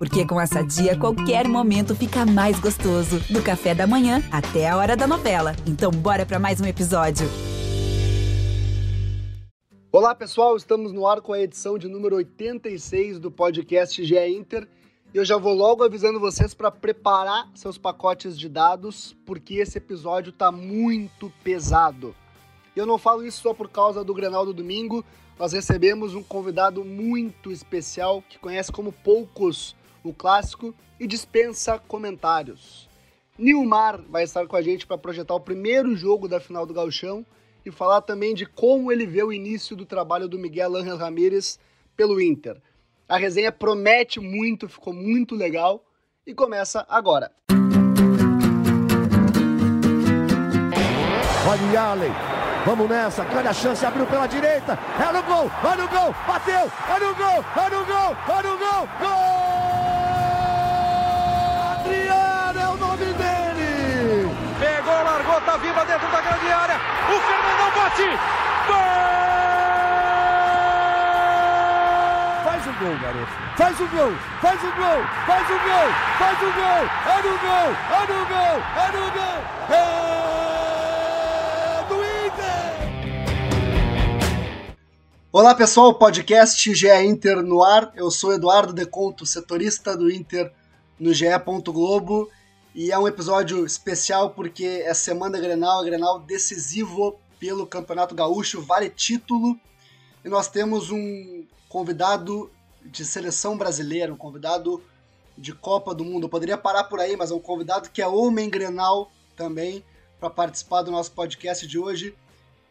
Porque com essa dia, qualquer momento fica mais gostoso. Do café da manhã até a hora da novela. Então, bora para mais um episódio. Olá, pessoal. Estamos no ar com a edição de número 86 do podcast GE Inter. E eu já vou logo avisando vocês para preparar seus pacotes de dados, porque esse episódio tá muito pesado. E eu não falo isso só por causa do Grenal do domingo. Nós recebemos um convidado muito especial que conhece como poucos o clássico e dispensa comentários. Nilmar vai estar com a gente para projetar o primeiro jogo da final do Gauchão e falar também de como ele vê o início do trabalho do Miguel Ángel Ramírez pelo Inter. A resenha promete muito, ficou muito legal e começa agora. Olha o Allen, vamos nessa, grande a chance, abriu pela direita, é no gol, olha o gol, bateu, olha o gol, olha o gol, olha o gol, gol! Tá viva dentro da grande área. O Fernandão bate. Gol! Faz o gol, garoto. Faz o gol, faz o gol, faz o gol, faz o gol. É no gol, é no gol, é no gol. É do Inter. Olá, pessoal. Podcast GE Inter no ar. Eu sou Eduardo Deconto, setorista do Inter no GE. Globo e é um episódio especial porque é semana Grenal, é Grenal decisivo pelo Campeonato Gaúcho, vale título. E nós temos um convidado de seleção brasileira, um convidado de Copa do Mundo. Eu poderia parar por aí, mas é um convidado que é homem Grenal também para participar do nosso podcast de hoje.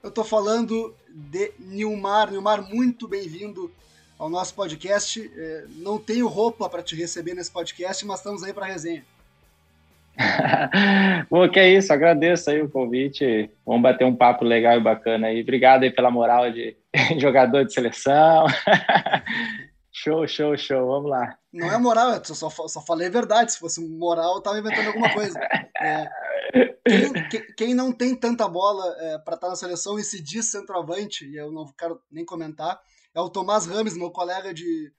Eu estou falando de Nilmar. Nilmar, muito bem-vindo ao nosso podcast. É, não tenho roupa para te receber nesse podcast, mas estamos aí para resenha. Bom, que é isso, agradeço aí o convite. Vamos bater um papo legal e bacana aí. Obrigado aí pela moral de jogador de seleção. show, show, show. Vamos lá. Não é moral, eu só, só falei a verdade. Se fosse moral, eu tava inventando alguma coisa. É, quem, quem, não tem tanta bola é, para estar tá na seleção e se diz centroavante, e eu não quero nem comentar, é o Tomás Rames, meu colega de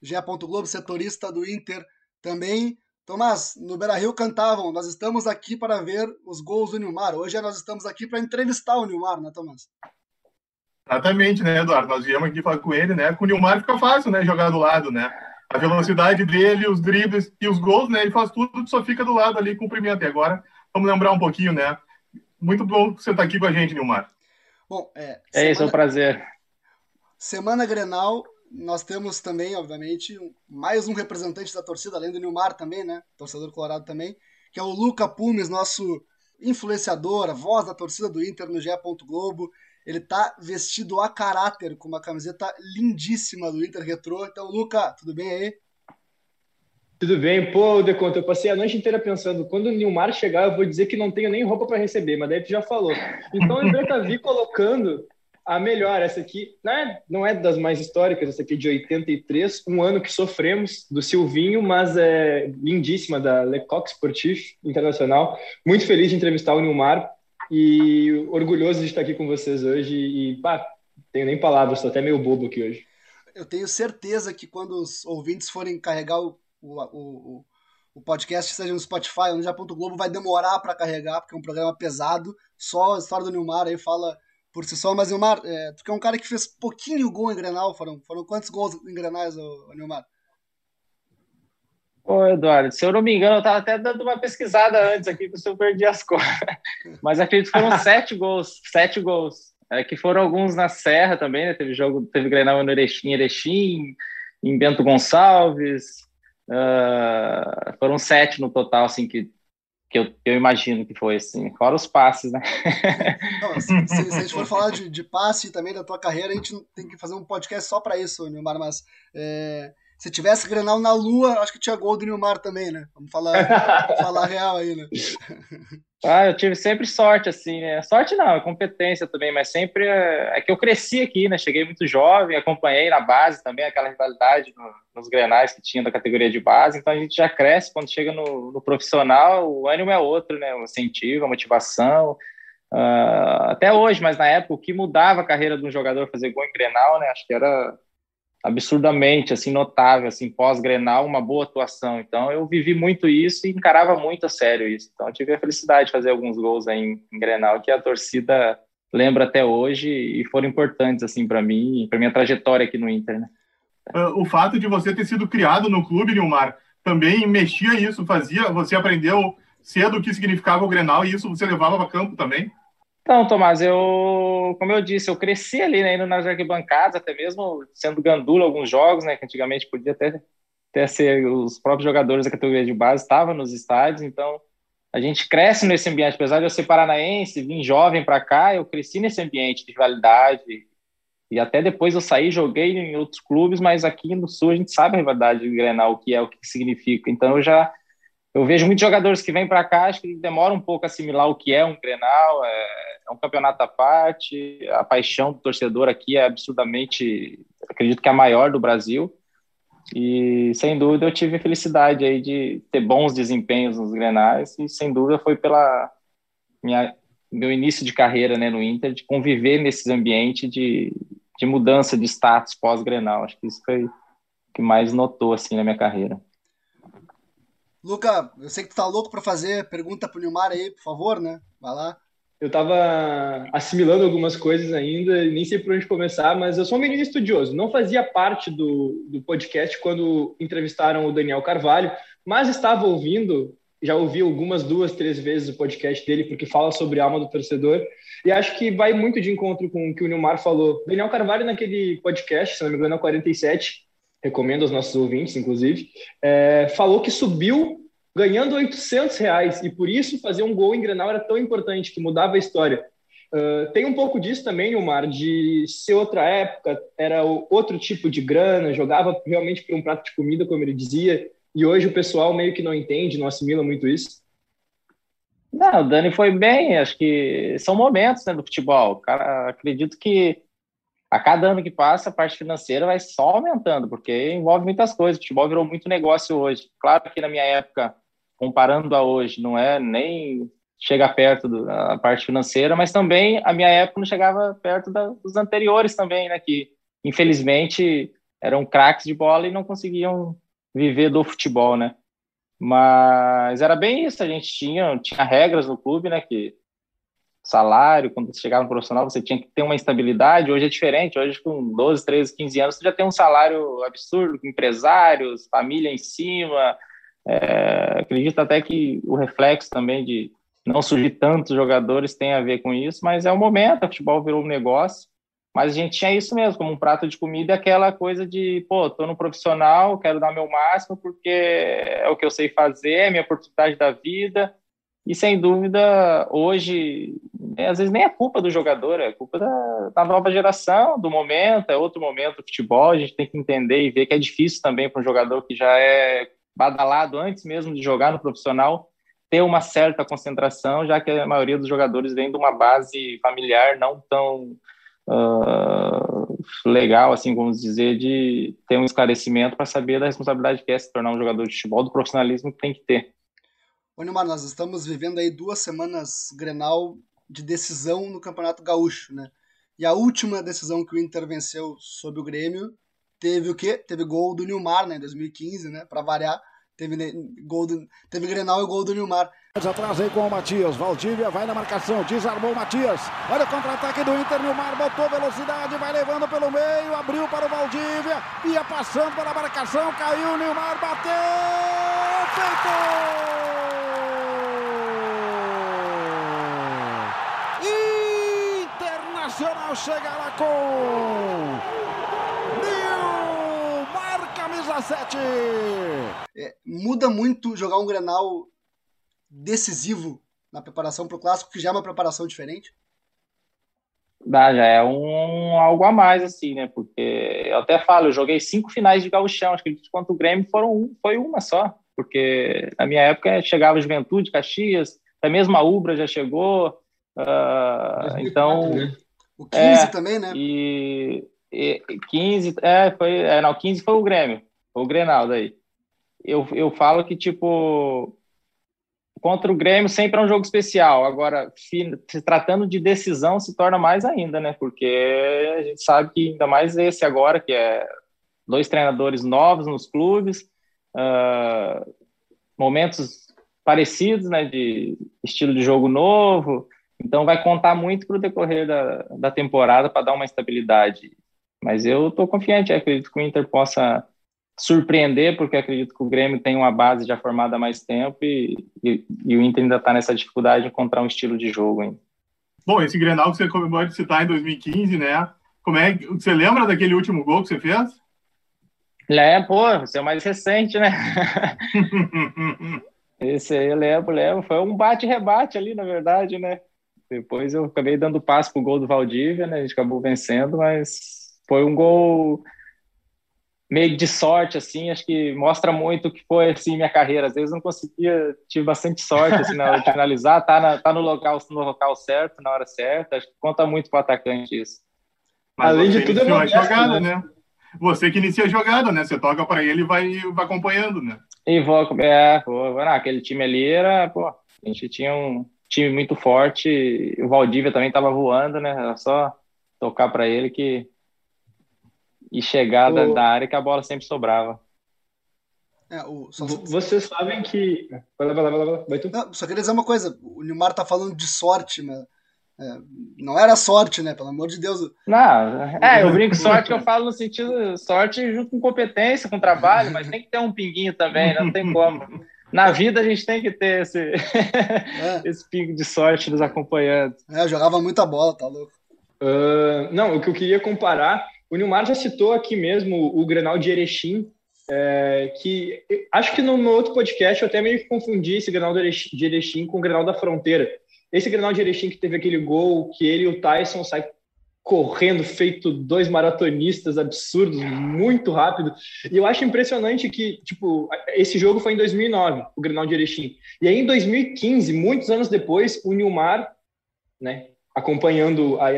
GE. Globo, setorista do Inter também Tomás, no Beira Rio cantavam: Nós estamos aqui para ver os gols do Nilmar. Hoje nós estamos aqui para entrevistar o Nilmar, né, Tomás? Exatamente, né, Eduardo? Nós viemos aqui falar com ele, né? Com o Nilmar fica fácil, né? Jogar do lado, né? A velocidade dele, os dribles e os gols, né? Ele faz tudo, só fica do lado ali, cumprimento. E agora, vamos lembrar um pouquinho, né? Muito bom você estar aqui com a gente, Nilmar. Bom, é. Semana... É isso, é um prazer. Semana Grenal, nós temos também, obviamente, mais um representante da torcida, além do Nilmar também, né? Torcedor colorado também, que é o Luca Pumes, nosso influenciador, a voz da torcida do Inter no GE. Globo. Ele tá vestido a caráter com uma camiseta lindíssima do Inter Retrô. Então, Luca, tudo bem aí? Tudo bem, pô, Deconto, eu passei a noite inteira pensando, quando o Nilmar chegar, eu vou dizer que não tenho nem roupa para receber, mas daí tu já falou. Então, eu já vi colocando a melhor, essa aqui não é, não é das mais históricas, essa aqui é de 83, um ano que sofremos do Silvinho, mas é lindíssima, da Lecoq Sportif Internacional. Muito feliz de entrevistar o Nilmar e orgulhoso de estar aqui com vocês hoje. E, pá, tenho nem palavras, estou até meio bobo aqui hoje. Eu tenho certeza que quando os ouvintes forem carregar o, o, o, o podcast, seja no Spotify ou no Já.globo, Globo, vai demorar para carregar, porque é um programa pesado. Só a história do Nilmar aí fala por si só, mas Nilmar, é, tu que é um cara que fez pouquinho gol em Grenal, foram, foram quantos gols em Grenais, ô, Nilmar? Ô, Eduardo, se eu não me engano, eu estava até dando uma pesquisada antes aqui, porque eu perdi as contas. Mas acredito que foram sete gols, sete gols. É, que foram alguns na Serra também, né? Teve jogo, teve Grenal no Erechim, Erechim, em Bento Gonçalves. Uh, foram sete no total, assim, que que eu, eu, imagino que foi assim, fora os passes, né? Não, se, se, se, a gente for falar de, de passe também da tua carreira, a gente tem que fazer um podcast só para isso, Nilmar, mas é, se tivesse Grenal na Lua, acho que tinha gol do Nilmar também, né? Vamos falar, falar real aí, né? Ah, eu tive sempre sorte, assim, né? Sorte não, é competência também, mas sempre é, é, que eu cresci aqui, né? Cheguei muito jovem, acompanhei na base também aquela rivalidade no, nos grenais que tinha da categoria de base, então a gente já cresce quando chega no, no profissional, o ânimo é outro, né? O incentivo, a motivação. Uh, até hoje, mas na época, o que mudava a carreira de um jogador fazer gol em grenal, né? Acho que era absurdamente assim notável, assim pós-Grenal, uma boa atuação. Então eu vivi muito isso e encarava muito a sério isso. Então eu tive a felicidade de fazer alguns gols aí em, em Grenal que a torcida lembra até hoje e foram importantes assim para mim, para minha trajetória aqui no Inter, né? Ah, o fato de você ter sido criado no clube, Nilmar, também mexia isso, fazia, você aprendeu cedo o que significava o Grenal e isso você levava para campo também? Então, Tomás, eu, como eu disse, eu cresci ali, né, indo nas arquibancadas, até mesmo sendo gandula alguns jogos, né, que antigamente podia até, até ser os próprios jogadores da categoria de base estavam nos estádios, então a gente cresce nesse ambiente, apesar de eu ser paranaense, vim jovem para cá, eu cresci nesse ambiente de rivalidade, e até depois eu saí, joguei em outros clubes, mas aqui no Sul a gente sabe a rivalidade de Grenal, o que é, o que significa, então eu já eu vejo muitos jogadores que vêm para cá, acho que demora um pouco a assimilar o que é um Grenal, é, é, um campeonato à parte, a paixão do torcedor aqui é absurdamente, acredito que é a maior do Brasil, e sem dúvida eu tive a felicidade aí de ter bons desempenhos nos Grenais, e sem dúvida foi pela minha, meu início de carreira né, no Inter, de conviver nesse ambiente de, de mudança de status pós-Grenal, acho que isso foi o que mais notou assim na minha carreira. Luca, eu sei que tu tá louco para fazer pergunta pro Nilmar aí, por favor, né? Vai lá. Eu tava assimilando algumas coisas ainda, nem sei por onde começar, mas eu sou um menino estudioso. Não fazia parte do, do podcast quando entrevistaram o Daniel Carvalho, mas estava ouvindo, já ouvi algumas duas, três vezes o podcast dele, porque fala sobre a alma do torcedor, e acho que vai muito de encontro com o que o Nilmar falou. Daniel Carvalho, naquele podcast, se não me engano, é 47, recomendo aos nossos ouvintes, inclusive, é, falou que subiu ganhando 800 reais e por isso fazer um gol em Grenal era tão importante, que mudava a história. Uh, tem um pouco disso também, Omar, de ser outra época, era outro tipo de grana, jogava realmente por um prato de comida, como ele dizia, e hoje o pessoal meio que não entende, não assimila muito isso. Não, o Dani foi bem, acho que são momentos né, do futebol. Cara, acredito que a cada ano que passa, a parte financeira vai só aumentando, porque envolve muitas coisas. O futebol virou muito negócio hoje. Claro que na minha época, comparando a hoje, não é nem chega perto da parte financeira, mas também a minha época não chegava perto da, dos anteriores também, né? Que infelizmente eram craques de bola e não conseguiam viver do futebol, né? Mas era bem isso, a gente tinha, tinha regras no clube, né? Que salário, quando você chegava no profissional, você tinha que ter uma estabilidade. Hoje é diferente, hoje com 12, 13, 15 anos, você já tem um salário absurdo, com empresários, família em cima. É, acredito até que o reflexo também de não surgir tantos jogadores tem a ver com isso, mas é o momento, o futebol virou um negócio. Mas a gente tinha isso mesmo, como um prato de comida, aquela coisa de, pô, tô no profissional, quero dar meu máximo porque é o que eu sei fazer, é minha oportunidade da vida, e sem dúvida, hoje, né, às vezes nem é culpa do jogador, é culpa da, da, nova geração, do momento, é outro momento do futebol. A gente tem que entender e ver que é difícil também para um jogador que já é badalado antes mesmo de jogar no profissional ter uma certa concentração, já que a maioria dos jogadores vem de uma base familiar não tão uh, legal, assim, vamos dizer, de ter um esclarecimento para saber da responsabilidade que é se tornar um jogador de futebol, do profissionalismo que tem que ter. Ô Neymar, nós estamos vivendo aí duas semanas Grenal de decisão no Campeonato Gaúcho, né? E a última decisão que o Inter venceu sobre o Grêmio teve o quê? Teve gol do Nilmar, né, em 2015, né? Para variar, teve gol do, teve Grenal e gol do Nilmar. Atrás aí com o Matias, Valdívia vai na marcação, desarmou o Matias. Olha o contra-ataque do Inter, Nilmar botou velocidade, vai levando pelo meio, abriu para o Valdívia, ia passando pela marcação, caiu, Nilmar bateu, feito! Internacional chega lá com Nilmar, camisa 7. É, muda muito jogar um Grenal decisivo na preparação para o Clássico, que já é uma preparação diferente? Dá, já é um algo a mais, assim, né? Porque eu até falo, eu joguei cinco finais de gauchão, acho que quanto o Grêmio foram um, foi uma só. Porque na minha época chegava Juventude, Caxias, até mesmo a Ubra já chegou. Uh, então, né? O 15 é, também, né? E, e 15, é, foi, é, não, 15 foi o Grêmio, foi o Grenal daí. Eu, eu falo que, tipo, contra o Grêmio sempre é um jogo especial. Agora, se tratando de decisão, se torna mais ainda, né? Porque a gente sabe que ainda mais esse agora, que é dois treinadores novos nos clubes, uh, momentos parecidos, né, de estilo de jogo novo. Então vai contar muito para o decorrer da, da temporada para dar uma estabilidade. Mas eu estou confiante, acredito que o Inter possa surpreender, porque acredito que o Grêmio tem uma base já formada há mais tempo e, e, e o Inter ainda está nessa dificuldade de encontrar um estilo de jogo ainda. Bom, esse Grenal que você acabou de citar em 2015, né? Como é você lembra daquele último gol que você fez? É, pô, você é o mais recente, né? Esse aí eu lembro, lembro. Foi um bate-rebate ali, na verdade, né? Depois eu acabei dando passo pro gol do Valdívia, né? A gente acabou vencendo, mas foi um gol meio de sorte, assim, acho que mostra muito o que foi, assim, minha carreira. Às vezes não conseguia, tive bastante sorte, assim, na hora de finalizar, tá, na, tá no, local, no local certo, na hora certa, acho que conta muito pro atacante isso. Mas Além de tudo, é uma jogada, né? né? Você que inicia a jogada, né? Você toca para ele e vai, vai acompanhando, né? E vou, é, vou, ah, aquele time ali era, pô, a gente tinha um time muito forte, o Valdívia também tava voando, né? Era só tocar para ele que e chegar o... da, área que a bola sempre sobrava. É, o, só... Vocês sabem que. Vai lá, vai lá, vai lá. Vai tu. Não, só queria dizer uma coisa: o Neymar tá falando de sorte, mas. É, não era sorte, né? Pelo amor de Deus. Não, é, eu brinco sorte que eu falo no sentido sorte junto com competência, com trabalho, mas tem que ter um pinguinho também, não tem como. Na vida a gente tem que ter esse, é. esse pingo de sorte nos acompanhando. É, jogava muita bola, tá louco. Uh, não, o que eu queria comparar o Nilmar já citou aqui mesmo o Grenal de Erechim, é, que acho que no meu outro podcast eu até meio que confundi esse Grenal de Erechim com o Grenal da Fronteira. Esse Grenal de Erechim que teve aquele gol que ele e o Tyson saem correndo, feito dois maratonistas absurdos, muito rápido. E eu acho impressionante que, tipo, esse jogo foi em 2009, o Grenal de Erechim. E aí em 2015, muitos anos depois, o Nilmar, né, acompanhando a,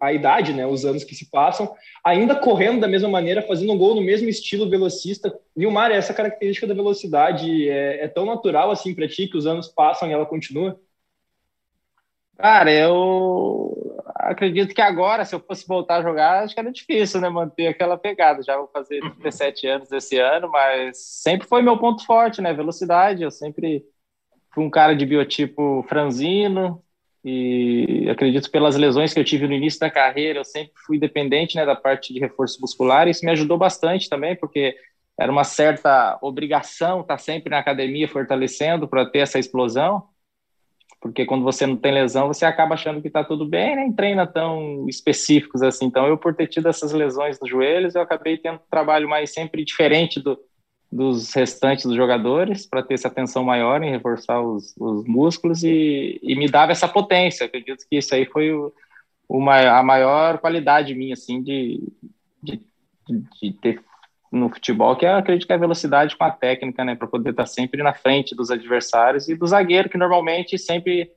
a idade, né, os anos que se passam, ainda correndo da mesma maneira, fazendo um gol no mesmo estilo velocista. Nilmar, essa característica da velocidade é, é tão natural assim para ti que os anos passam e ela continua? Cara, eu acredito que agora, se eu fosse voltar a jogar, acho que era difícil, né, manter aquela pegada. Já vou fazer 17 uhum. anos esse ano, mas sempre foi meu ponto forte, né, velocidade. Eu sempre fui um cara de biotipo franzino, e acredito pelas lesões que eu tive no início da carreira, eu sempre fui dependente né, da parte de reforço muscular, e isso me ajudou bastante também, porque era uma certa obrigação estar sempre na academia fortalecendo para ter essa explosão, porque quando você não tem lesão, você acaba achando que está tudo bem, nem treina tão específicos assim. Então, eu por ter tido essas lesões nos joelhos, eu acabei tendo um trabalho mais sempre diferente do, dos restantes dos jogadores para ter essa atenção maior em reforçar os, os músculos e, e, me dava essa potência. Acredito que isso aí foi o, uma, a maior qualidade minha, assim, de, de, de ter no futebol, que é, acredito que é a velocidade com a técnica, né, para poder estar sempre na frente dos adversários e do zagueiro, que normalmente sempre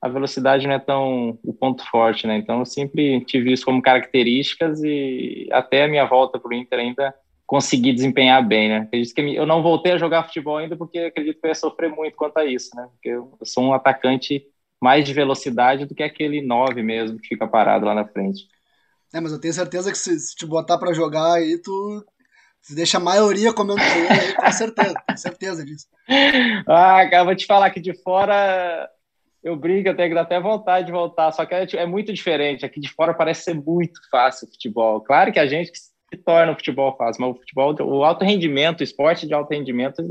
a velocidade não é tão o ponto forte, né, então eu sempre tive isso como características e até a minha volta para o Inter ainda conseguir desempenhar bem, né? Acredito que eu não voltei a jogar futebol ainda porque acredito que eu ia sofrer muito quanto a isso, né? Porque eu sou um atacante mais de velocidade do que aquele 9 mesmo que fica parado lá na frente. É, mas eu tenho certeza que se, se te botar para jogar aí, tu se deixa a maioria comendo aí, com certeza, tenho certeza disso. Ah, cara, vou te falar que de fora eu brinco, eu tenho até vontade de voltar, só que é, é muito diferente. Aqui de fora parece ser muito fácil o futebol. Claro que a gente que torna o futebol fácil, mas o futebol, o alto rendimento, o esporte de alto rendimento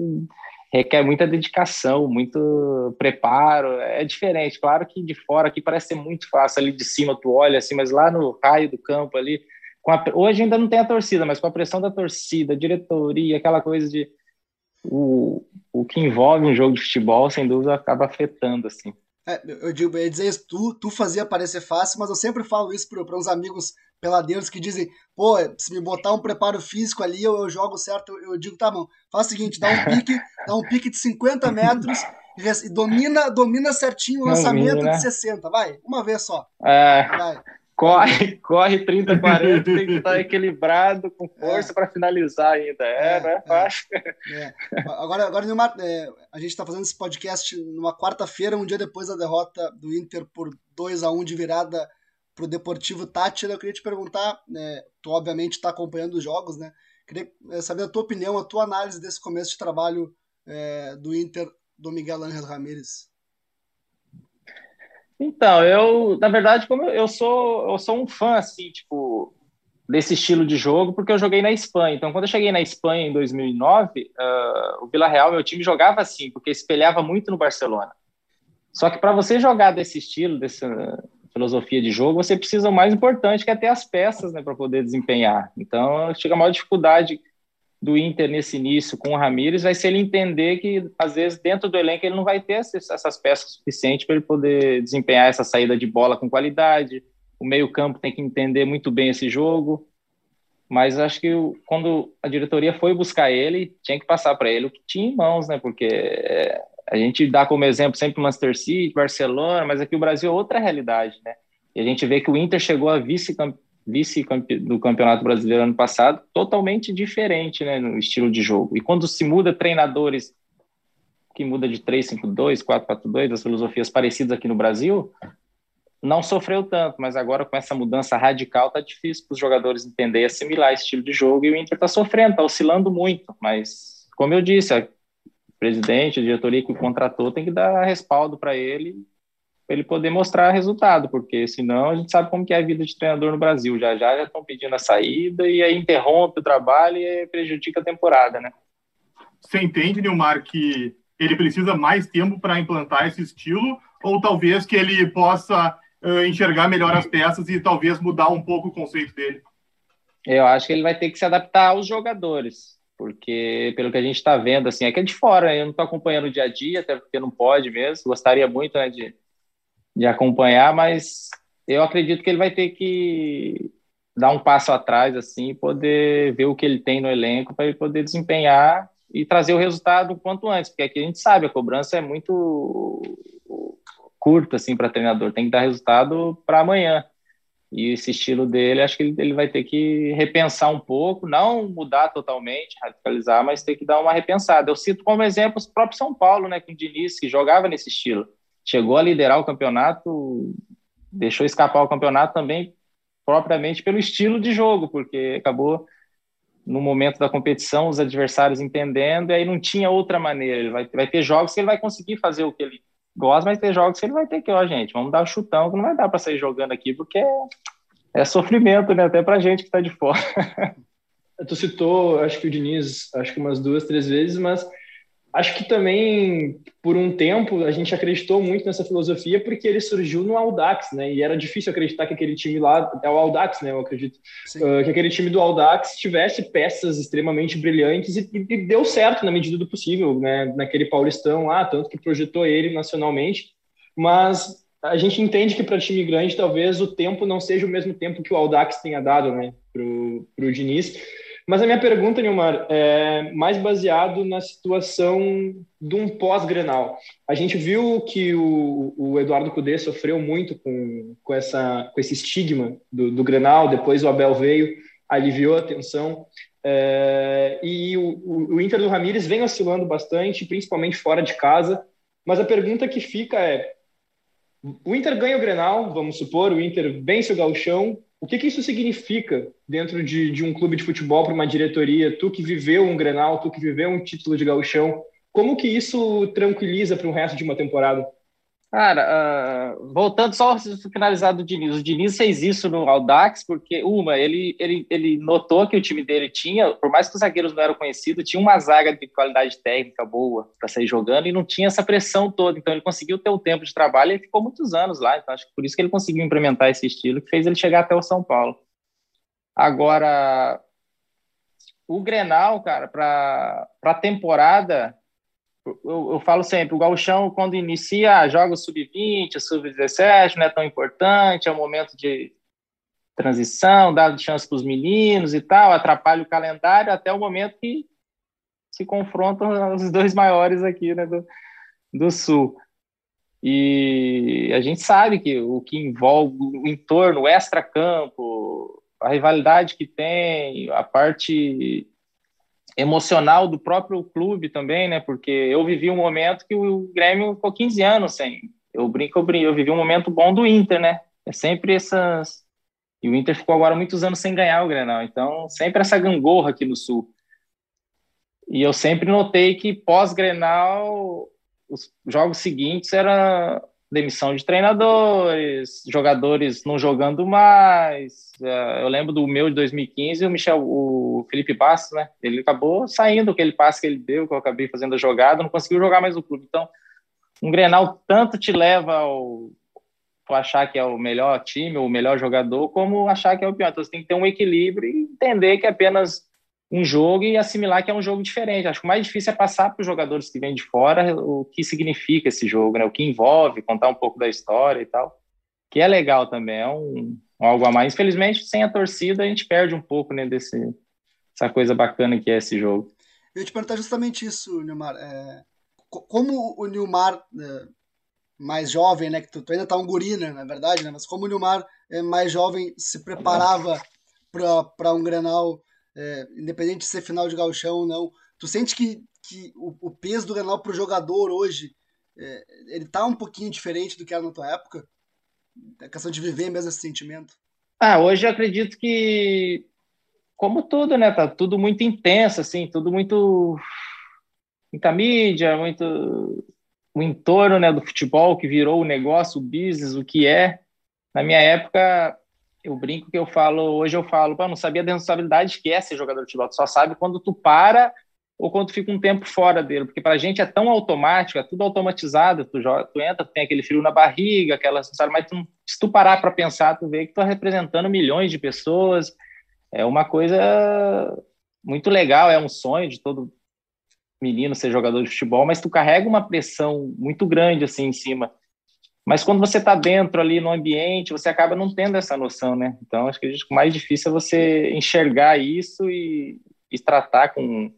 requer muita dedicação, muito preparo, é diferente. Claro que de fora aqui parece ser muito fácil, ali de cima tu olha assim, mas lá no raio do campo ali, a, hoje ainda não tem a torcida, mas com a pressão da torcida, diretoria, aquela coisa de o, o que envolve um jogo de futebol, sem dúvida, acaba afetando assim. É, eu, digo, eu ia dizer isso, tu, tu fazia parecer fácil, mas eu sempre falo isso para uns amigos peladeiros que dizem, pô, se me botar um preparo físico ali, eu, eu jogo certo, eu, eu, digo, tá bom, faz o seguinte, dá um pique, dá um pique de 50 metros e, e domina, domina certinho o lançamento né? de 60, vai, uma vez só. É. Vai. Corre, corre 30, 40, tem que estar equilibrado, com força é. para finalizar ainda. É, é não é, é fácil. É. Agora, agora numa, é, a gente está fazendo esse podcast numa quarta-feira, um dia depois da derrota do Inter por 2 a 1 de virada para o Deportivo Tátira. Eu queria te perguntar, né, tu obviamente está acompanhando os jogos, né? Queria é, saber a tua opinião, a tua análise desse começo de trabalho do Inter do Miguel Ángel Ramírez. Então, eu, na verdade, como eu sou, eu sou um fã, assim, tipo, desse estilo de jogo, porque eu joguei na Espanha. Então, quando eu cheguei na Espanha em 2009, uh, ah, o Vila Real, meu time, jogava assim, porque espelhava muito no Barcelona. Só que para você jogar desse estilo, dessa filosofia de jogo, você precisa o mais importante, que é ter as peças né, para poder desempenhar. Então, chega a maior dificuldade do Inter nesse início com o Ramires vai ser ele entender que, às vezes, dentro do elenco, ele não vai ter essas peças suficientes para ele poder desempenhar essa saída de bola com qualidade. O meio-campo tem que entender muito bem esse jogo. Mas acho que quando a diretoria foi buscar ele, tinha que passar para ele o que tinha em mãos, né? Porque é, a gente dá como exemplo sempre Manchester City, Barcelona, mas aqui o Brasil é outra realidade, né? E a gente vê que o Inter chegou a vice-campeão vice do Campeonato Brasileiro ano passado, totalmente diferente né, no estilo de jogo. E quando se muda treinadores que muda de 3-5-2, 4-4-2, as filosofias parecidas aqui no Brasil, não sofreu tanto, mas agora com essa mudança radical tá difícil para os jogadores entender e assimilar esse estilo de jogo e o Inter está sofrendo, está oscilando muito, mas como eu disse, o presidente, a diretoria que o contratou tem que dar respaldo para ele para ele poder mostrar resultado, porque senão a gente sabe como que é a vida de treinador no Brasil. Já já já estão pedindo a saída e aí interrompe o trabalho e prejudica a temporada, né? Você entende, Nilmar, que ele precisa mais tempo para implantar esse estilo ou talvez que ele possa uh, enxergar melhor as peças e talvez mudar um pouco o conceito dele? Eu acho que ele vai ter que se adaptar aos jogadores, porque pelo que a gente está vendo, assim, é que é de fora, eu não estou acompanhando o dia a dia, até porque não pode mesmo, gostaria muito né, de de acompanhar, mas eu acredito que ele vai ter que dar um passo atrás, assim, poder ver o que ele tem no elenco para ele poder desempenhar e trazer o resultado o quanto antes, porque aqui a gente sabe, a cobrança é muito curta, assim, para treinador, tem que dar resultado para amanhã. E esse estilo dele, acho que ele, ele vai ter que repensar um pouco, não mudar totalmente, radicalizar, mas ter que dar uma repensada. Eu cito como exemplo o próprio São Paulo, né, com o Diniz, que jogava nesse estilo chegou a liderar o campeonato, deixou escapar o campeonato também propriamente pelo estilo de jogo, porque acabou no momento da competição os adversários entendendo e aí não tinha outra maneira. Ele vai, vai ter jogos que ele vai conseguir fazer o que ele gosta, mas tem jogos que ele vai ter que, ó, gente, vamos dar um chutão, que não vai dar para sair jogando aqui, porque é, é sofrimento, né? Até pra gente que está de fora. tu citou, acho que o Diniz, acho que umas duas, três vezes, mas Acho que também, por um tempo, a gente acreditou muito nessa filosofia porque ele surgiu no Audax, né? E era difícil acreditar que aquele time lá, é o Audax, né? Eu acredito, uh, que aquele time do Audax tivesse peças extremamente brilhantes e, e, deu certo na medida do possível, né? Naquele Paulistão lá, tanto que projetou ele nacionalmente. Mas a gente entende que para time grande, talvez o tempo não seja o mesmo tempo que o Audax tenha dado, né? Pro, pro Diniz. Mas a minha pergunta, Nilmar, é mais baseado na situação de um pós-Grenal. A gente viu que o, o Eduardo Cudê sofreu muito com, com, essa, com esse estigma do, do Grenal, depois o Abel veio, aliviou a tensão, é, e o, o Inter do Ramires vem oscilando bastante, principalmente fora de casa, mas a pergunta que fica é, o Inter ganha o Grenal, vamos supor, o Inter vence o Gauchão, o que, que isso significa dentro de, de um clube de futebol para uma diretoria? Tu que viveu um Grenal, tu que viveu um título de gauchão, como que isso tranquiliza para o resto de uma temporada? Cara, uh, voltando só finalizar do Diniz, o Diniz fez isso no Audax porque, uma, ele, ele, ele notou que o time dele tinha, por mais que os zagueiros não eram conhecidos, tinha uma zaga de qualidade técnica boa para sair jogando e não tinha essa pressão toda, então ele conseguiu ter o tempo de trabalho e ficou muitos anos lá, então acho que por isso que ele conseguiu implementar esse estilo que fez ele chegar até o São Paulo. Agora, o Grenal, cara, para a temporada, eu, eu, falo sempre, o gauchão, quando inicia, joga o sub-20, o sub-17, não é tão importante, é um momento de transição, dá chance para os meninos e tal, atrapalha o calendário até o momento que se confrontam os dois maiores aqui né, do, do Sul. E a gente sabe que o que envolve o entorno, o extra-campo, a rivalidade que tem, a parte emocional do próprio clube também, né? Porque eu vivi um momento que o Grêmio ficou 15 anos sem. Eu brinco, eu brinco, eu vivi um momento bom do Inter, né? É sempre essas E o Inter ficou agora muitos anos sem ganhar o Grenal. Então, sempre essa gangorra aqui no Sul. E eu sempre notei que pós-Grenal, os jogos seguintes era demissão de treinadores, jogadores não jogando mais. É, eu lembro do meu de 2015, o Michel, o Felipe Bastos, né? Ele acabou saindo aquele passe que ele deu, que eu acabei fazendo a jogada, não conseguiu jogar mais no clube. Então, um Grenal tanto te leva ao achar que é o melhor time, o melhor jogador, como achar que é o pior. Então, você tem que ter um equilíbrio e entender que é apenas um jogo e assimilar que é um jogo diferente. Acho que o mais difícil é passar para os jogadores que vêm de fora o que significa esse jogo, né? o que envolve, contar um pouco da história e tal, que é legal também, é um, um algo a mais. Infelizmente, sem a torcida, a gente perde um pouco né, desse, essa coisa bacana que é esse jogo. Eu ia te perguntar justamente isso, Nilmar. É, como o Nilmar, é, mais jovem, né, que tu, tu ainda tá um guri, né, na verdade, né, mas como o Nilmar é mais jovem se preparava para um Grenal é, independente de ser final de gauchão ou não, tu sente que, que o, o peso do Grenal pro jogador hoje, é, ele tá um pouquinho diferente do que era na tua época? A questão de viver mesmo esse sentimento. Ah, hoje eu acredito que, como tudo, né, tá tudo muito intenso, assim, tudo muito, muita mídia, muito o entorno, né, do futebol que virou o negócio, o business, o que é. Na minha época, eu brinco que eu falo, hoje eu falo, não sabia da responsabilidade que é ser jogador de futebol, tu só sabe quando tu para ou quando tu fica um tempo fora dele, porque para a gente é tão automático, é tudo automatizado, tu, joga, tu entra, tu tem aquele frio na barriga, aquela sabe, mas tu, se tu parar para pensar, tu vê que tu tá representando milhões de pessoas, é uma coisa muito legal, é um sonho de todo menino ser jogador de futebol, mas tu carrega uma pressão muito grande assim em cima. Mas quando você está dentro ali no ambiente, você acaba não tendo essa noção, né? Então, acho que o mais difícil é você enxergar isso e, e tratar com,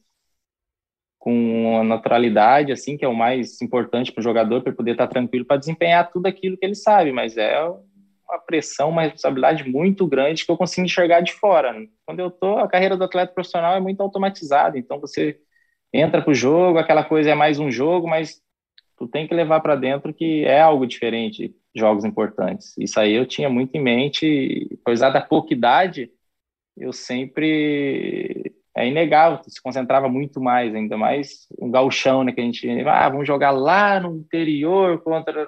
com a naturalidade, assim, que é o mais importante para o jogador, para poder estar tá tranquilo, para desempenhar tudo aquilo que ele sabe. Mas é uma pressão, uma responsabilidade muito grande que eu consigo enxergar de fora. Quando eu tô, a carreira do atleta profissional é muito automatizada, então você entra para o jogo, aquela coisa é mais um jogo, mas tu tem que levar para dentro que é algo diferente, jogos importantes. Isso aí eu tinha muito em mente, apesar da pouca idade, eu sempre é inegável, tu se concentrava muito mais, ainda mais um gauchão, né, que a gente, ah, vamos jogar lá no interior contra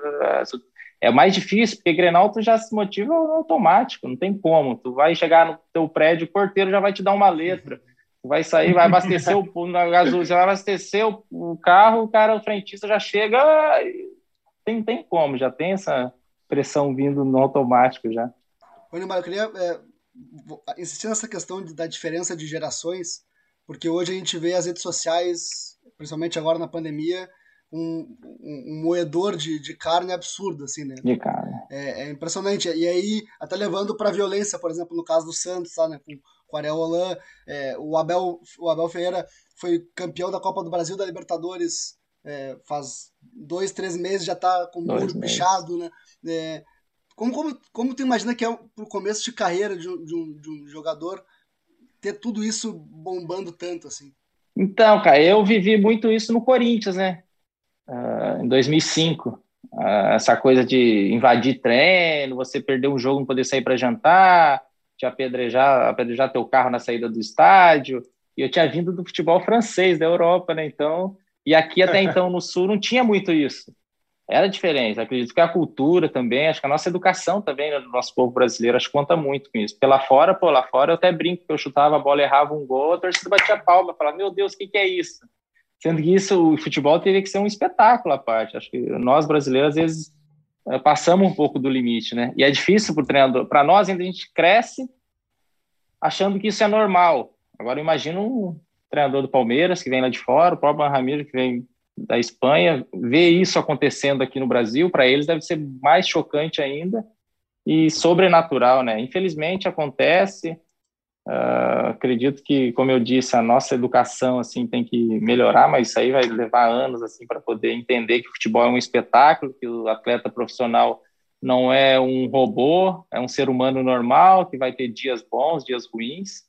é mais difícil, porque Grenal tu já se motiva automático, não tem como. Tu vai chegar no teu prédio, o porteiro já vai te dar uma letra vai sair, vai abastecer o na gasolina, vai abastecer o, o, carro, o cara, o frentista já chega, tem, tem como, já tem essa pressão vindo no automático já. Ô, Neymar, eu queria é, insistir nessa questão de, da diferença de gerações, porque hoje a gente vê as redes sociais, principalmente agora na pandemia, um, um, um moedor de, de carne absurdo, assim, né? De carne. É, é impressionante. E aí, até levando para violência, por exemplo, no caso do Santos, tá, né? Com o Ariel Holan, é, o, Abel, o Abel Ferreira foi campeão da Copa do Brasil da Libertadores é, faz dois, três meses, já está com o muro pichado, né? É, como, como, como tu imagina que é pro começo de carreira de um, de um, de um jogador ter tudo isso bombando tanto assim? Então, cara, eu vivi muito isso no Corinthians, né? Uh, em 2005. Uh, ah, essa coisa de invadir treino, você perder um jogo, não poder sair para jantar, te apedrejar, apedrejar teu carro na saída do estádio. E eu tinha vindo do futebol francês, da Europa, né? Então, e aqui até então no Sul não tinha muito isso. Era diferente. Acredito que a cultura também, acho que a nossa educação também, né, do nosso povo brasileiro, acho que conta muito com isso. Pela fora, pô, lá fora eu até brinco que eu chutava a bola, errava um gol, a torcida batia palma, falava, meu Deus, o que, que é isso? Sendo que isso, o futebol teria que ser um espetáculo à parte. Acho que nós brasileiros, às vezes, passamos um pouco do limite, né? E é difícil para o treinador. Para nós, ainda a gente cresce achando que isso é normal. Agora, imagina um treinador do Palmeiras, que vem lá de fora, o próprio Ramiro, que vem da Espanha, ver isso acontecendo aqui no Brasil, para eles deve ser mais chocante ainda e sobrenatural, né? Infelizmente acontece, Uh, acredito que, como eu disse, a nossa educação assim tem que melhorar, mas isso aí vai levar anos assim para poder entender que o futebol é um espetáculo, que o atleta profissional não é um robô, é um ser humano normal que vai ter dias bons, dias ruins,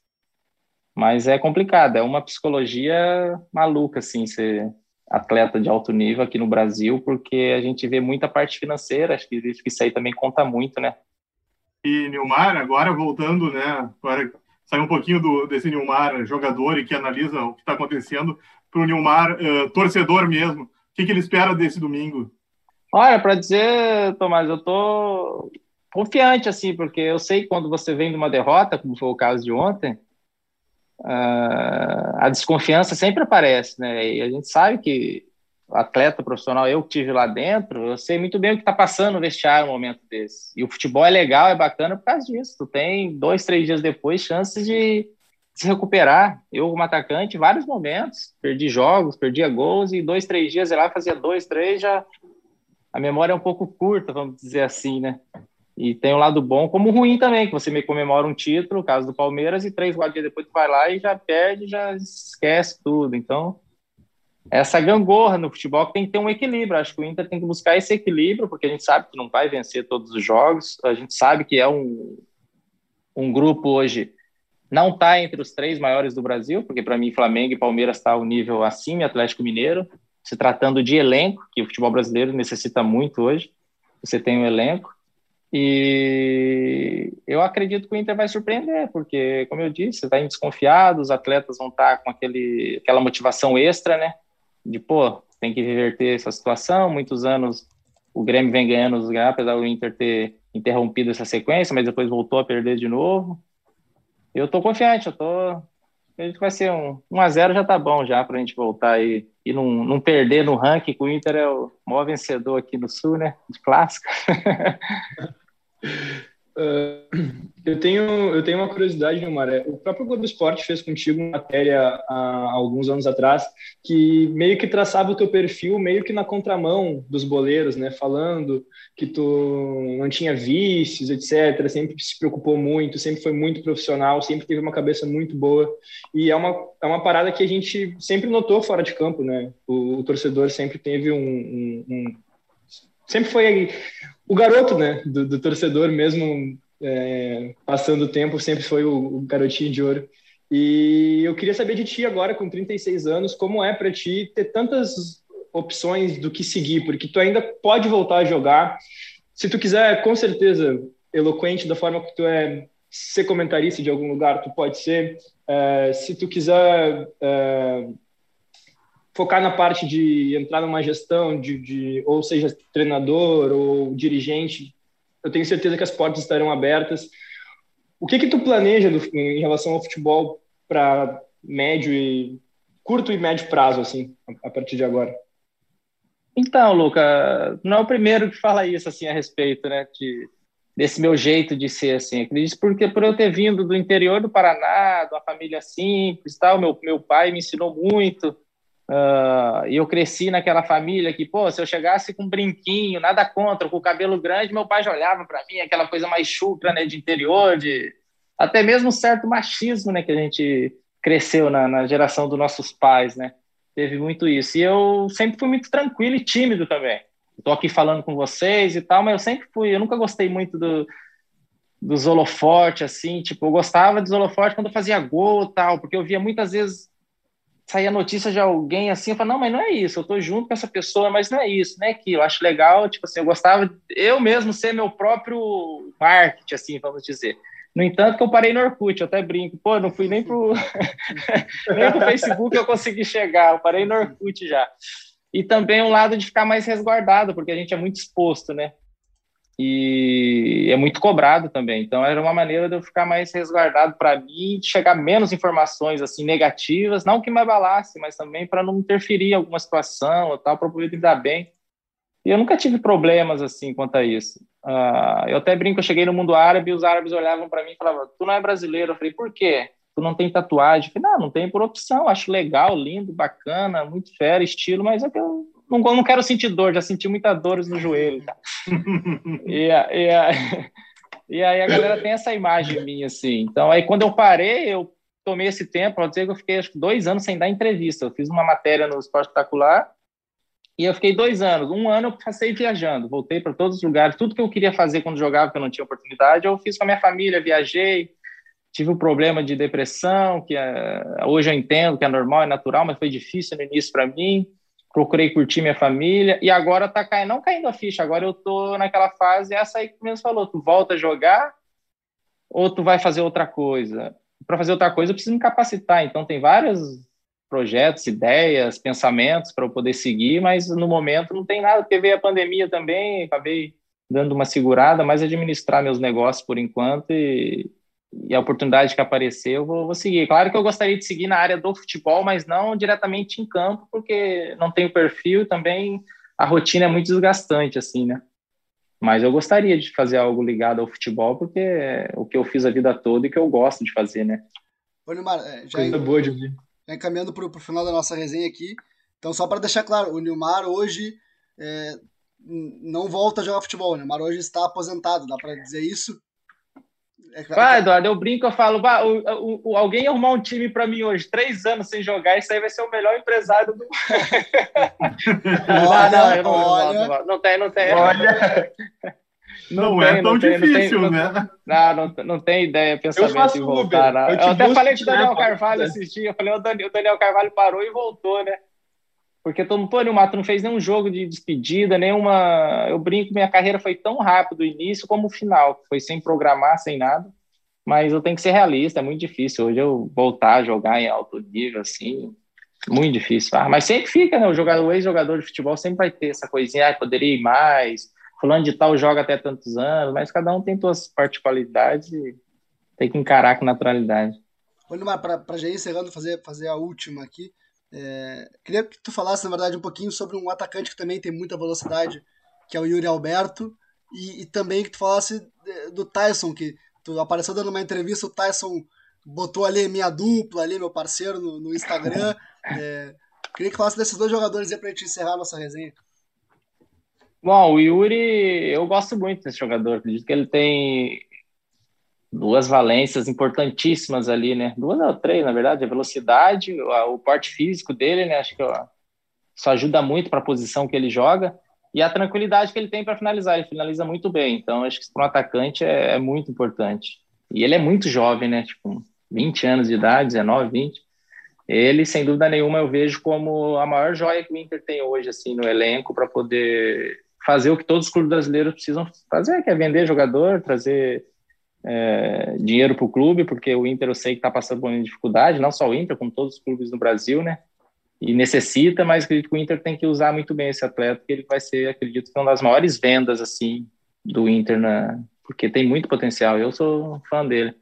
mas é complicado, é uma psicologia maluca assim ser atleta de alto nível aqui no Brasil, porque a gente vê muita parte financeira, acho que isso aí também conta muito, né? e Nilmar, agora voltando, né? Agora sair um pouquinho do, desse Nilmar jogador e que analisa o que está acontecendo, para o Nilmar uh, torcedor mesmo. O que, que ele espera desse domingo? Olha, para dizer, Tomás, eu tô confiante, assim, porque eu sei quando você vem de uma derrota, como foi o caso de ontem, uh, a desconfiança sempre aparece, né? E a gente sabe que atleta profissional, eu que tive lá dentro, eu sei muito bem o que está passando no vestiário no momento desse. E o futebol é legal, é bacana por causa disso. Tu tem dois, três dias depois chances de se recuperar. Eu, como atacante, vários momentos, perdi jogos, perdia gols, e dois, três dias lá fazia dois, três, já a memória é um pouco curta, vamos dizer assim, né? E tem um lado bom, como ruim também, que você me comemora um título, caso do Palmeiras, e três, quatro dias depois tu vai lá e já perde, já esquece tudo. Então, essa gangorra no futebol que tem que ter um equilíbrio. Acho que o Inter tem que buscar esse equilíbrio, porque a gente sabe que não vai vencer todos os jogos, a gente sabe que é um, um grupo hoje não está entre os três maiores do Brasil, porque para mim Flamengo e Palmeiras está o nível acima, e Atlético Mineiro, se tratando de elenco, que o futebol brasileiro necessita muito hoje, você tem um elenco, e eu acredito que o Inter vai surpreender, porque, como eu disse, está desconfiado, os atletas vão estar tá com aquele, aquela motivação extra, né? De, pô, tem que reverter essa situação. Muitos anos o Grêmio vem ganhando os ganhos, apesar do Inter ter interrompido essa sequência, mas depois voltou a perder de novo. Eu tô confiante, eu tô. Acredito que vai ser um 1x0 já tá bom já pra gente voltar e, e não, não perder no ranking, que o Inter é o maior vencedor aqui no Sul, né? De clássico. Uh, eu tenho, eu tenho uma curiosidade, Maré. O próprio Globo Esporte fez contigo uma matéria há alguns anos atrás que meio que traçava o teu perfil meio que na contramão dos boleiros, né? Falando que tu não tinha vícios, etc. Sempre se preocupou muito, sempre foi muito profissional, sempre teve uma cabeça muito boa. E é uma, é uma parada que a gente sempre notou fora de campo, né? O, o torcedor sempre teve um, um sempre foi o garoto, né, do, do torcedor mesmo, é, passando o tempo, sempre foi o, o, garotinho de ouro. E eu queria saber de ti agora, com 36 anos, como é para ti ter tantas opções do que seguir, porque tu ainda pode voltar a jogar. Se tu quiser, com certeza, eloquente da forma que tu é, ser comentarista de algum lugar, tu pode ser. É, se tu quiser é, focar na parte de entrar numa gestão, de, de, ou seja, treinador ou dirigente, eu tenho certeza que as portas estarão abertas. O que que tu planeja do, em relação ao futebol para médio e curto e médio prazo, assim, a, a partir de agora? Então, Luca, não é o primeiro que fala isso assim a respeito, né, de, desse meu jeito de ser assim. Acredito porque por eu ter vindo do interior do Paraná, de uma família simples, tal, meu meu pai me ensinou muito Uh, e eu cresci naquela família que, pô, se eu chegasse com um brinquinho, nada contra, com o cabelo grande, meu pai já olhava para mim, aquela coisa mais chucra, né, de interior, de até mesmo um certo machismo, né, que a gente cresceu na, na geração dos nossos pais, né, teve muito isso. E eu sempre fui muito tranquilo e tímido também. Estou aqui falando com vocês e tal, mas eu sempre fui, eu nunca gostei muito do, dos holofotes, assim, tipo, eu gostava dos holofotes quando eu fazia gol tal, porque eu via muitas vezes saía notícia de alguém assim, eu falava, não, mas não é isso, eu tô junto com essa pessoa, mas não é isso, não é aquilo, eu acho legal, tipo assim, eu gostava, eu mesmo ser meu próprio marketing, assim, vamos dizer. No entanto, que eu parei no Orkut, eu até brinco, pô, não fui nem pro, nem pro Facebook eu consegui chegar, eu parei no Orkut já. E também um lado de ficar mais resguardado, porque a gente é muito exposto, né? E é muito cobrado também. Então era uma maneira de eu ficar mais resguardado para mim, de chegar menos informações assim negativas, não que me abalasse, mas também para não interferir em alguma situação ou tal, para poder lidar bem. E eu nunca tive problemas assim quanto a isso. Uh, eu até brinco, eu cheguei no mundo árabe e os árabes olhavam para mim e falavam: "Tu não é brasileiro?" Eu falei: "Por quê?" Tu não tem tatuagem? Eu falei, não, não tem por opção, acho legal, lindo, bacana, muito fera, estilo, mas é que eu não, não quero sentir dor, já senti muitas dores no joelho. Tá? e, e, e, aí a galera tem essa imagem minha, assim. Então, aí quando eu parei, eu tomei esse tempo, pode dizer que eu fiquei acho, dois anos sem dar entrevista. Eu fiz uma matéria no Esporte Espetacular e eu fiquei dois anos. Um ano eu passei viajando, voltei para todos os lugares. Tudo que eu queria fazer quando jogava, que eu não tinha oportunidade, eu fiz com a minha família, viajei. Tive um problema de depressão, que é, hoje eu entendo que é normal, é natural, mas foi difícil no início para mim procurei curtir minha família e agora tá caindo, não caindo a ficha, agora eu tô naquela fase, essa aí que mesmo falou, tu volta a jogar, ou tu vai fazer outra coisa? Para fazer outra coisa, eu preciso me capacitar. Então, tem vários projetos, ideias, pensamentos para eu poder seguir, mas no momento não tem nada, porque veio a pandemia também, acabei dando uma segurada, mas administrar meus negócios por enquanto e, e a oportunidade que aparecer eu vou, vou, seguir. Claro que eu gostaria de seguir na área do futebol, mas não diretamente em campo, porque não tenho perfil e também a rotina é muito desgastante, assim, né? Mas eu gostaria de fazer algo ligado ao futebol, porque é o que eu fiz a vida toda e que eu gosto de fazer, né? Ô, Nilmar, é, já, Coisa boa de ouvir. já encaminhando para o final da nossa resenha aqui. Então, só para deixar claro, o Nilmar hoje é, não volta a jogar futebol. O Nilmar hoje está aposentado, dá para dizer isso? É, vai, Eduardo, eu brinco, eu falo, vai, o, o, o, alguém arrumar um time para mim hoje, três anos sem jogar, isso aí vai ser o melhor empresário do mundo. não, não, olha, não, não, tem, não tem. Olha. Não, é tem, é tão tem, difícil, tem, né? Não, não, não tem ideia, pensamento em voltar. Eu, eu até falei com o Daniel Carvalho assistir, eu falei, o Daniel, o Daniel Carvalho parou e voltou, né? Porque o Mato não fez nenhum jogo de despedida, nenhuma. Eu brinco, minha carreira foi tão rápido o início como o final, foi sem programar, sem nada. Mas eu tenho que ser realista, é muito difícil. Hoje eu voltar a jogar em alto nível, assim, muito difícil. Ah, mas sempre fica, né? O, jogador, o ex-jogador de futebol sempre vai ter essa coisinha, ah, poderia ir mais, fulano de tal joga até tantos anos, mas cada um tem suas particularidades e tem que encarar com naturalidade. Olha, para já ir encerrando, fazer, fazer a última aqui. É, queria que tu falasse, na verdade, um pouquinho sobre um atacante que também tem muita velocidade, que é o Yuri Alberto, e, e também que tu falasse do Tyson, que tu apareceu dando uma entrevista, o Tyson botou ali minha dupla, ali meu parceiro no, no Instagram. É, queria que falasse desses dois jogadores aí pra gente encerrar a nossa resenha. Bom, o Yuri, eu gosto muito desse jogador. Acredito que ele tem duas valências importantíssimas ali, né? Duas ou três, na verdade, a velocidade, o porte físico dele, né? Acho que ó, isso ajuda muito para a posição que ele joga e a tranquilidade que ele tem para finalizar. Ele finaliza muito bem, então acho que para um atacante é, é, muito importante. E ele é muito jovem, né? Tipo, 20 anos de idade, 19, 20. Ele, sem dúvida nenhuma, eu vejo como a maior joia que o Inter tem hoje, assim, no elenco para poder fazer o que todos os clubes brasileiros precisam fazer, que é vender jogador, trazer é, dinheiro para o clube, porque o Inter eu sei que está passando por uma dificuldade, não só o Inter, como todos os clubes no Brasil, né? E necessita, mas acredito que o Inter tem que usar muito bem esse atleta, que ele vai ser, acredito, uma das maiores vendas assim do Inter, na, porque tem muito potencial. Eu sou fã dele.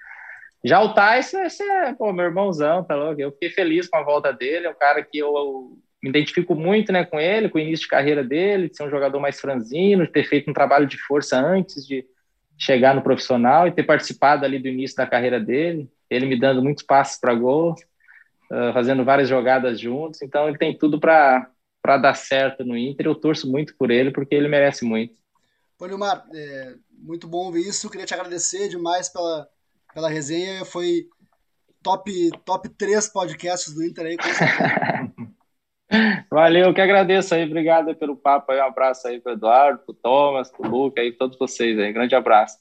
Já o Tyson, esse é pô, meu irmãozão, tá louco? Eu fiquei feliz com a volta dele, é um cara que eu, eu me identifico muito né, com ele, com o início de carreira dele, de ser um jogador mais franzino, de ter feito um trabalho de força antes de chegar no profissional e ter participado ali do início da carreira dele, ele me dando muitos passos para gol, uh, fazendo várias jogadas juntos, então ele tem tudo para dar certo no Inter, eu torço muito por ele, porque ele merece muito. Pô, Nilmar, é, muito bom ouvir isso, queria te agradecer demais pela, pela resenha, foi top, top 3 podcasts do Inter aí, com certeza. Valeu, que agradeço aí, obrigado pelo papo aí, um abraço aí pro Eduardo, pro Thomas, pro Luca aí, todos vocês aí, grande abraço.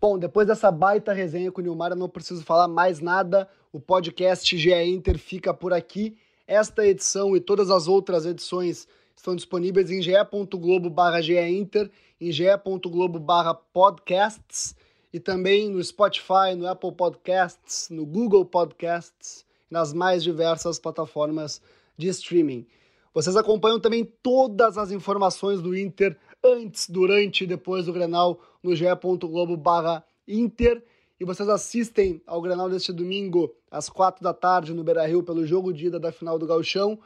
Bom, depois dessa baita resenha com o Nilmar, eu não preciso falar mais nada, o podcast GE Inter fica por aqui. Esta edição e todas as outras edições estão disponíveis em ge.globo barra Inter, em ge.globo barra podcasts e também no Spotify, no Apple Podcasts, no Google Podcasts, nas mais diversas plataformas de streaming. Vocês acompanham também todas as informações do Inter antes, durante e depois do Grenal no ge.globo barra Inter. E vocês assistem ao Grenal deste domingo às quatro da tarde no Beira-Rio pelo jogo de ida da final do Gauchão.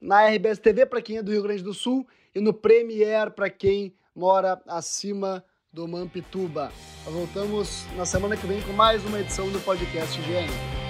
Na RBS TV para quem é do Rio Grande do Sul e no Premier para quem mora acima do Mampituba. Nós voltamos na semana que vem com mais uma edição do podcast GN.